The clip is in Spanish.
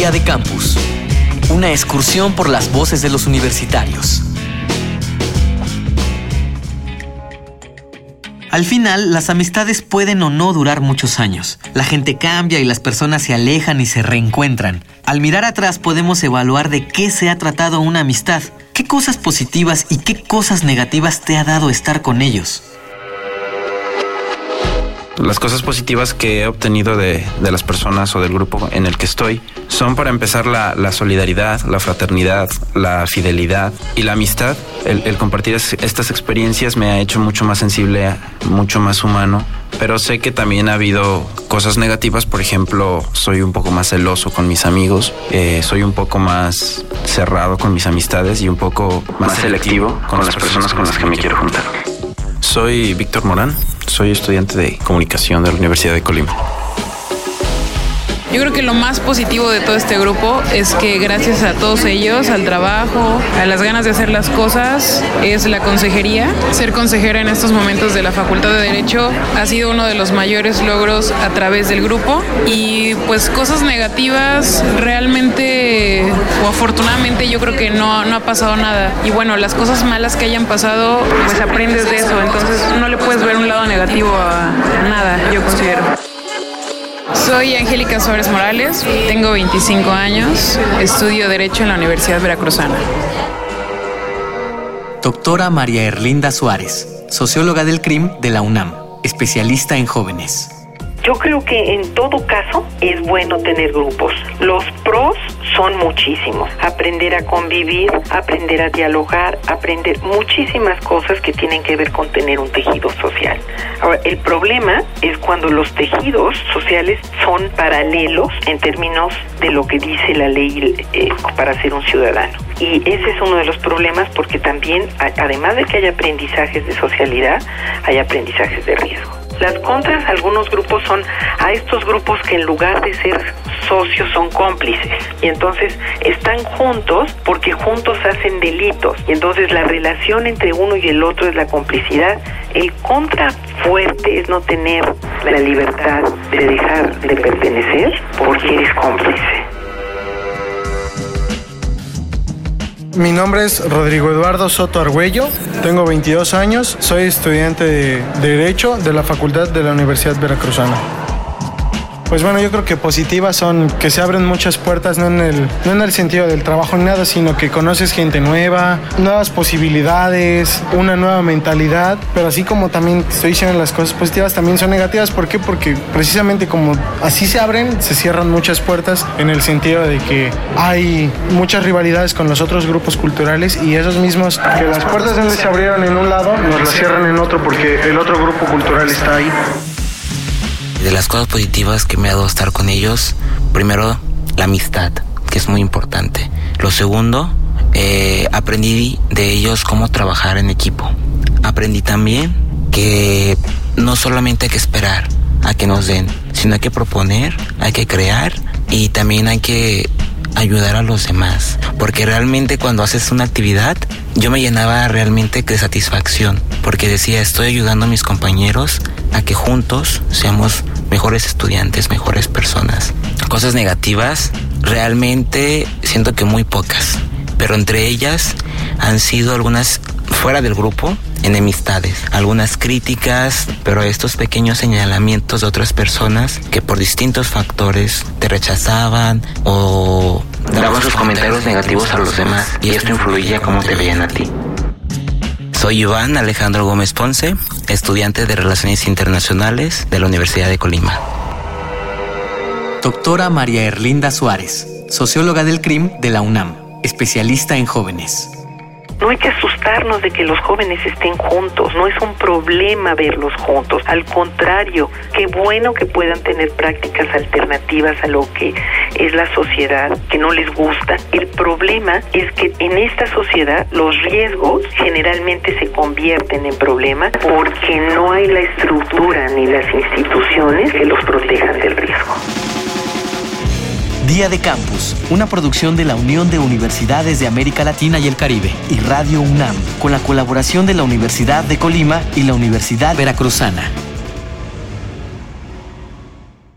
Día de Campus. Una excursión por las voces de los universitarios. Al final, las amistades pueden o no durar muchos años. La gente cambia y las personas se alejan y se reencuentran. Al mirar atrás podemos evaluar de qué se ha tratado una amistad, qué cosas positivas y qué cosas negativas te ha dado estar con ellos. Las cosas positivas que he obtenido de, las personas o del grupo en el que estoy son para empezar la, solidaridad, la fraternidad, la fidelidad y la amistad. El, compartir estas experiencias me ha hecho mucho más sensible, mucho más humano, pero sé que también ha habido cosas negativas, por ejemplo, soy un poco más celoso con mis amigos, eh, soy un poco más cerrado con mis amistades y un poco más, selectivo con, las personas con las que me quiero juntar. Soy Víctor Morán, soy estudiante de comunicación de la Universidad de Colima. Yo creo que lo más positivo de todo este grupo es que gracias a todos ellos, al trabajo, a las ganas de hacer las cosas, es la consejería. Ser consejera en estos momentos de la Facultad de Derecho ha sido uno de los mayores logros a través del grupo y pues cosas negativas realmente o afortunadamente yo creo que no, no ha pasado nada. Y bueno, las cosas malas que hayan pasado, pues aprendes de eso, entonces no le puedes ver un lado negativo a nada, yo considero. Soy Angélica Suárez Morales, tengo 25 años, estudio Derecho en la Universidad Veracruzana. Doctora María Erlinda Suárez, socióloga del CRIM de la UNAM, especialista en jóvenes. Yo creo que en todo caso es bueno tener grupos. Los pros son muchísimos. Aprender a convivir, aprender a dialogar, aprender muchísimas cosas que tienen que ver con tener un tejido social. Ahora, el problema es cuando los tejidos sociales son paralelos en términos de lo que dice la ley eh, para ser un ciudadano. Y ese es uno de los problemas porque también, además de que hay aprendizajes de socialidad, hay aprendizajes de riesgo. Las contras algunos grupos son a estos grupos que en lugar de ser socios son cómplices y entonces están juntos porque juntos hacen delitos y entonces la relación entre uno y el otro es la complicidad. El contra fuerte es no tener la libertad de dejar de pertenecer porque eres cómplice. Mi nombre es Rodrigo Eduardo Soto Argüello, tengo 22 años, soy estudiante de Derecho de la Facultad de la Universidad Veracruzana. Pues bueno, yo creo que positivas son que se abren muchas puertas, no en el, no en el sentido del trabajo ni nada, sino que conoces gente nueva, nuevas posibilidades, una nueva mentalidad, pero así como también estoy diciendo las cosas positivas, también son negativas. ¿Por qué? Porque precisamente como así se abren, se cierran muchas puertas en el sentido de que hay muchas rivalidades con los otros grupos culturales y esos mismos, que las puertas donde se abrieron en un lado, nos las cierran en otro porque el otro grupo cultural está ahí. De las cosas positivas que me ha dado estar con ellos, primero la amistad, que es muy importante. Lo segundo, eh, aprendí de ellos cómo trabajar en equipo. Aprendí también que no solamente hay que esperar a que nos den, sino hay que proponer, hay que crear y también hay que ayudar a los demás. Porque realmente cuando haces una actividad, yo me llenaba realmente de satisfacción. Porque decía, estoy ayudando a mis compañeros a que juntos seamos mejores estudiantes, mejores personas. Cosas negativas, realmente siento que muy pocas. Pero entre ellas han sido algunas fuera del grupo, enemistades, algunas críticas, pero estos pequeños señalamientos de otras personas que por distintos factores te rechazaban o daban sus comentarios negativos a los demás y esto influía cómo te veían a ti. Soy Iván Alejandro Gómez Ponce, estudiante de Relaciones Internacionales de la Universidad de Colima. Doctora María Erlinda Suárez, socióloga del CRIM de la UNAM, especialista en jóvenes. No hay que asustarnos de que los jóvenes estén juntos, no es un problema verlos juntos, al contrario, qué bueno que puedan tener prácticas alternativas a lo que es la sociedad, que no les gusta. El problema es que en esta sociedad los riesgos generalmente se convierten en problemas porque no hay la estructura ni las instituciones que los protejan del riesgo. Día de Campus, una producción de la Unión de Universidades de América Latina y el Caribe y Radio UNAM, con la colaboración de la Universidad de Colima y la Universidad Veracruzana.